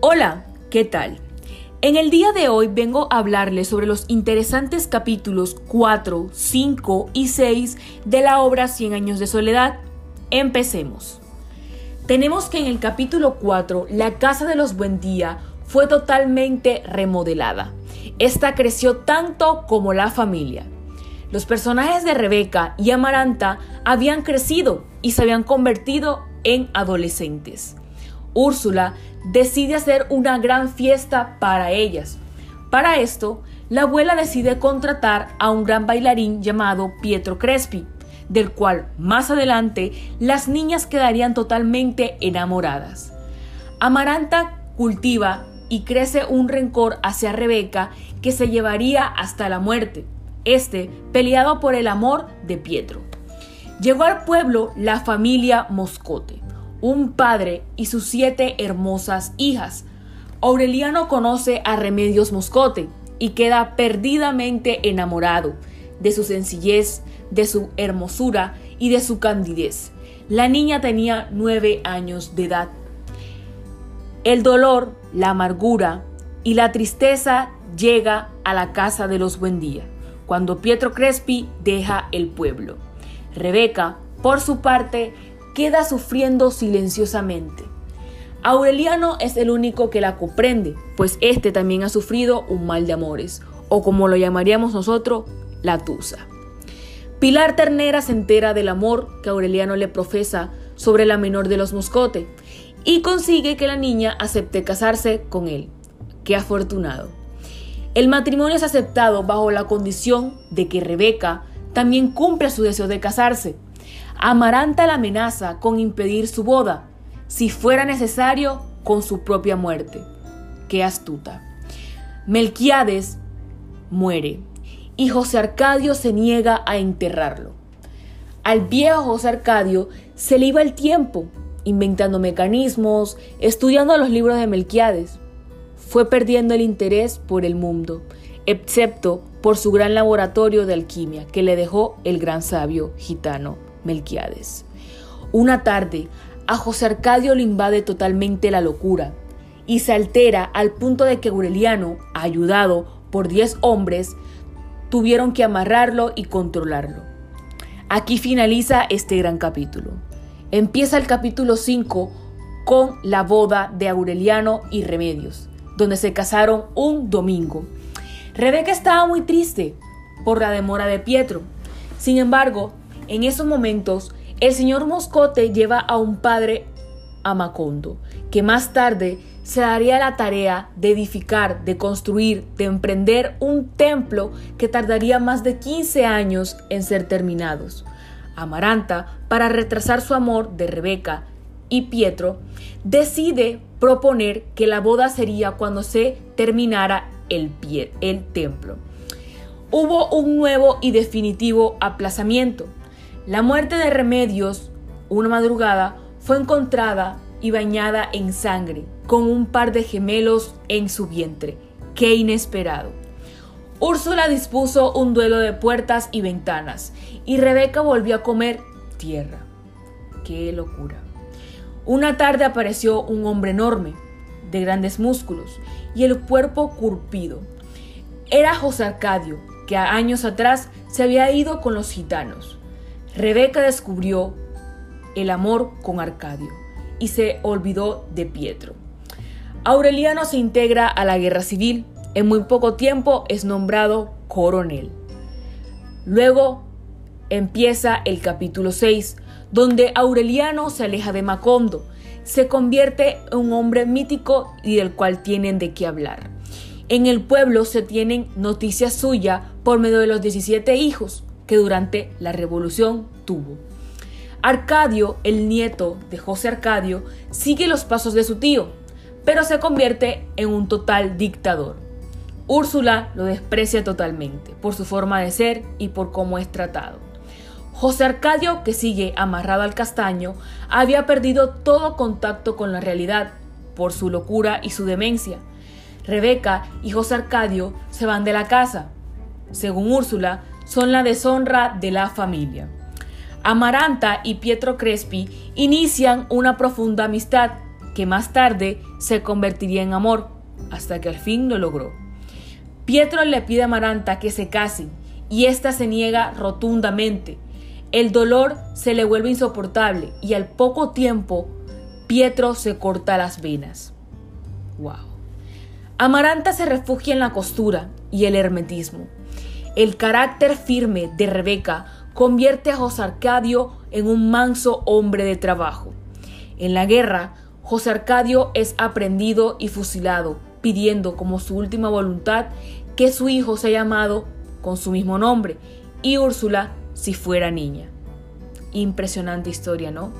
Hola, ¿qué tal? En el día de hoy vengo a hablarles sobre los interesantes capítulos 4, 5 y 6 de la obra Cien años de soledad. Empecemos. Tenemos que en el capítulo 4 la casa de los Buendía fue totalmente remodelada. Esta creció tanto como la familia. Los personajes de Rebeca y Amaranta habían crecido y se habían convertido en adolescentes. Úrsula decide hacer una gran fiesta para ellas. Para esto, la abuela decide contratar a un gran bailarín llamado Pietro Crespi, del cual más adelante las niñas quedarían totalmente enamoradas. Amaranta cultiva y crece un rencor hacia Rebeca que se llevaría hasta la muerte, este peleado por el amor de Pietro. Llegó al pueblo la familia Moscote, un padre y sus siete hermosas hijas. Aureliano conoce a Remedios Moscote y queda perdidamente enamorado de su sencillez, de su hermosura y de su candidez. La niña tenía nueve años de edad. El dolor, la amargura y la tristeza llega a la casa de los Buendía, cuando Pietro Crespi deja el pueblo. Rebeca, por su parte, queda sufriendo silenciosamente. Aureliano es el único que la comprende, pues este también ha sufrido un mal de amores, o como lo llamaríamos nosotros, la tusa. Pilar Ternera se entera del amor que Aureliano le profesa sobre la menor de los Moscote y consigue que la niña acepte casarse con él. Qué afortunado. El matrimonio es aceptado bajo la condición de que Rebeca también cumpla su deseo de casarse, Amaranta la amenaza con impedir su boda, si fuera necesario, con su propia muerte. Qué astuta. Melquiades muere y José Arcadio se niega a enterrarlo. Al viejo José Arcadio se le iba el tiempo, inventando mecanismos, estudiando los libros de Melquiades. Fue perdiendo el interés por el mundo, excepto por su gran laboratorio de alquimia que le dejó el gran sabio gitano Melquiades. Una tarde, a José Arcadio le invade totalmente la locura y se altera al punto de que Aureliano, ayudado por diez hombres, tuvieron que amarrarlo y controlarlo. Aquí finaliza este gran capítulo. Empieza el capítulo 5 con la boda de Aureliano y Remedios, donde se casaron un domingo. Rebeca estaba muy triste por la demora de Pietro. Sin embargo, en esos momentos, el señor Moscote lleva a un padre a Macondo, que más tarde se daría la tarea de edificar, de construir, de emprender un templo que tardaría más de 15 años en ser terminados. Amaranta, para retrasar su amor de Rebeca y Pietro, decide proponer que la boda sería cuando se terminara el, pie, el templo. Hubo un nuevo y definitivo aplazamiento. La muerte de Remedios, una madrugada, fue encontrada y bañada en sangre, con un par de gemelos en su vientre. ¡Qué inesperado! Úrsula dispuso un duelo de puertas y ventanas, y Rebeca volvió a comer tierra. ¡Qué locura! Una tarde apareció un hombre enorme, de grandes músculos, y el cuerpo curpido. Era José Arcadio, que años atrás se había ido con los gitanos. Rebeca descubrió el amor con Arcadio y se olvidó de Pietro. Aureliano se integra a la guerra civil. En muy poco tiempo es nombrado coronel. Luego empieza el capítulo 6, donde Aureliano se aleja de Macondo, se convierte en un hombre mítico y del cual tienen de qué hablar. En el pueblo se tienen noticias suyas por medio de los 17 hijos, que durante la revolución tuvo. Arcadio, el nieto de José Arcadio, sigue los pasos de su tío, pero se convierte en un total dictador. Úrsula lo desprecia totalmente por su forma de ser y por cómo es tratado. José Arcadio, que sigue amarrado al castaño, había perdido todo contacto con la realidad por su locura y su demencia. Rebeca y José Arcadio se van de la casa. Según Úrsula, son la deshonra de la familia. Amaranta y Pietro Crespi inician una profunda amistad que más tarde se convertiría en amor, hasta que al fin lo logró. Pietro le pide a Amaranta que se casen y ésta se niega rotundamente. El dolor se le vuelve insoportable y al poco tiempo Pietro se corta las venas. Wow. Amaranta se refugia en la costura y el hermetismo. El carácter firme de Rebeca convierte a José Arcadio en un manso hombre de trabajo. En la guerra, José Arcadio es aprendido y fusilado, pidiendo como su última voluntad que su hijo sea llamado con su mismo nombre y Úrsula si fuera niña. Impresionante historia, ¿no?